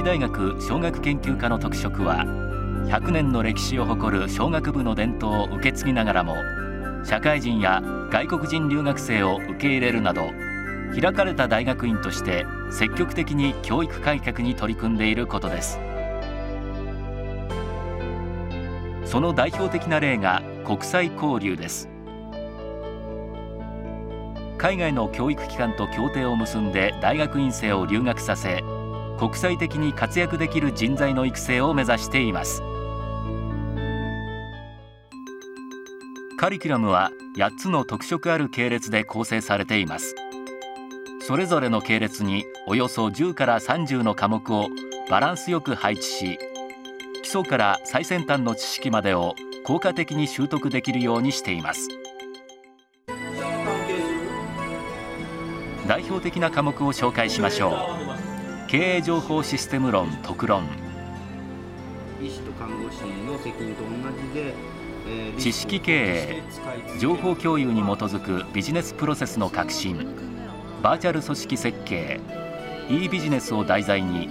治大学小学研究科の特色は100年の歴史を誇る小学部の伝統を受け継ぎながらも社会人や外国人留学生を受け入れるなど開かれた大学院として積極的に教育改革に取り組んでいることです。その代表的な例が国際交流です。海外の教育機関と協定を結んで大学院生を留学させ国際的に活躍できる人材の育成を目指しています。カリキュラムは8つの特色ある系列で構成されています。それぞれの系列におよそ10から30の科目をバランスよく配置し基礎から最先端の知識までを効果的に習得できるようにしています。代表的な科目を紹介しましょう。経営情報システム論特論。医師と看護師の責任と同じで、えー、知識経営情報共有に基づくビジネスプロセスの革新バーチャル組織設計 e ビジネスを題材に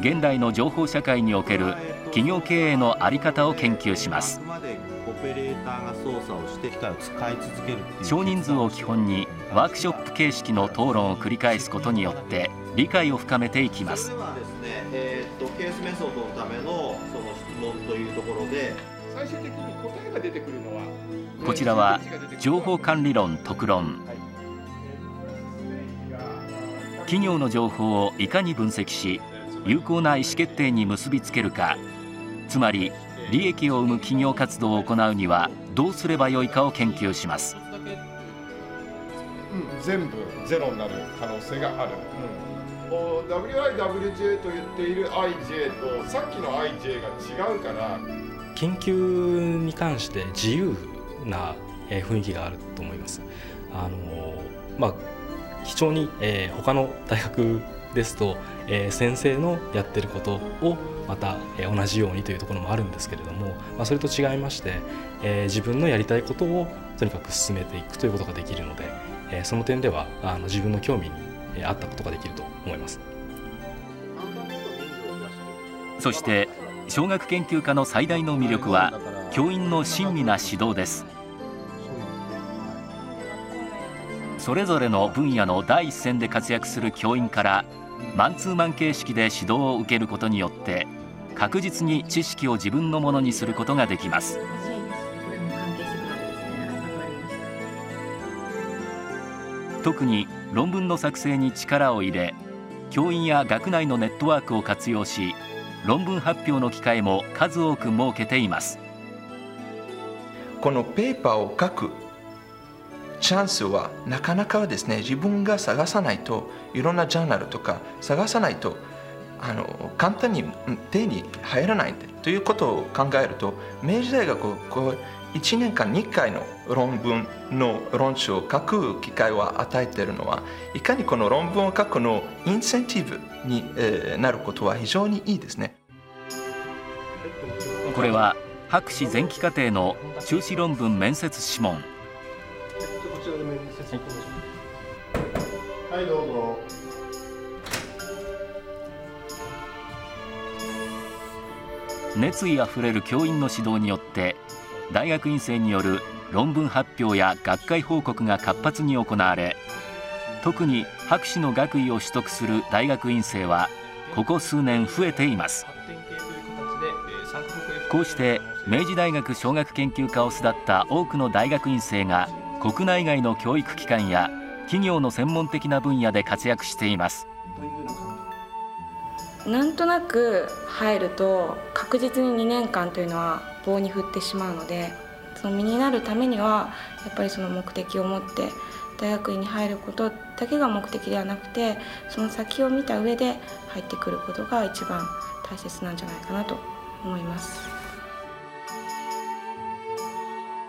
現代の情報社会における企業経営の在り方を研究します。少人数を基本にワークショップ形式の討論を繰り返すことによって理解を深めていきます。えー、とケースメソッドのためのその質問というところで最終的に答えが出てくるのはこちらは情報管理論特論。企業の情報をいかに分析し有効な意思決定に結びつけるか。つまり利益を生む企業活動を行うにはどうすればよいかを研究します、うん、全部ゼロになる可能性がある、うん、WIWJ と言っている IJ とさっきの IJ が違うから研究に関して自由な雰囲気があると思います。あのまあ非常に、えー、他の大学ですと、えー、先生のやってることをまた、えー、同じようにというところもあるんですけれども、まあ、それと違いまして、えー、自分のやりたいことをとにかく進めていくということができるので、えー、その点ではあの自分の興味に合ったことができると思います。そして小学研究家の最大の魅力は教員の親身な指導ですそれぞれの分野の第一線で活躍する教員からマンツーマン形式で指導を受けることによって確実に知識を自分のものにすることができます特に論文の作成に力を入れ教員や学内のネットワークを活用し論文発表の機会も数多く設けています。このペーパーを書くチャンスはなかなかですね自分が探さないといろんなジャーナルとか探さないとあの簡単に手に入らないということを考えると明治大学こう1年間2回の論文の論書を書く機会を与えているのはいかにこの論文を書くのインセンティブになることは非常にいいですね。これは博士前期課程の修士論文面接諮問はいどうぞ熱意あふれる教員の指導によって大学院生による論文発表や学会報告が活発に行われ特に博士の学位を取得する大学院生はここ数年増えています。こうして明治大学小学研究科を巣立った多くの大学院生が国内外の教育機関や企業の専門的な分野で活躍しています。なんとなく入ると確実に2年間というのは棒に振ってしまうのでその身になるためにはやっぱりその目的を持って大学院に入ることだけが目的ではなくてその先を見た上で入ってくることが一番大切なんじゃないかなと思います。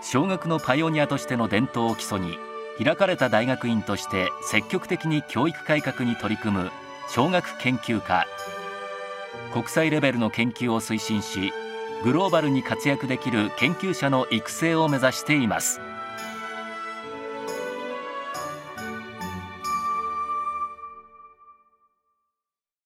小学のパイオニアとしての伝統を基礎に開かれた大学院として積極的に教育改革に取り組む小学研究科。国際レベルの研究を推進しグローバルに活躍できる研究者の育成を目指しています。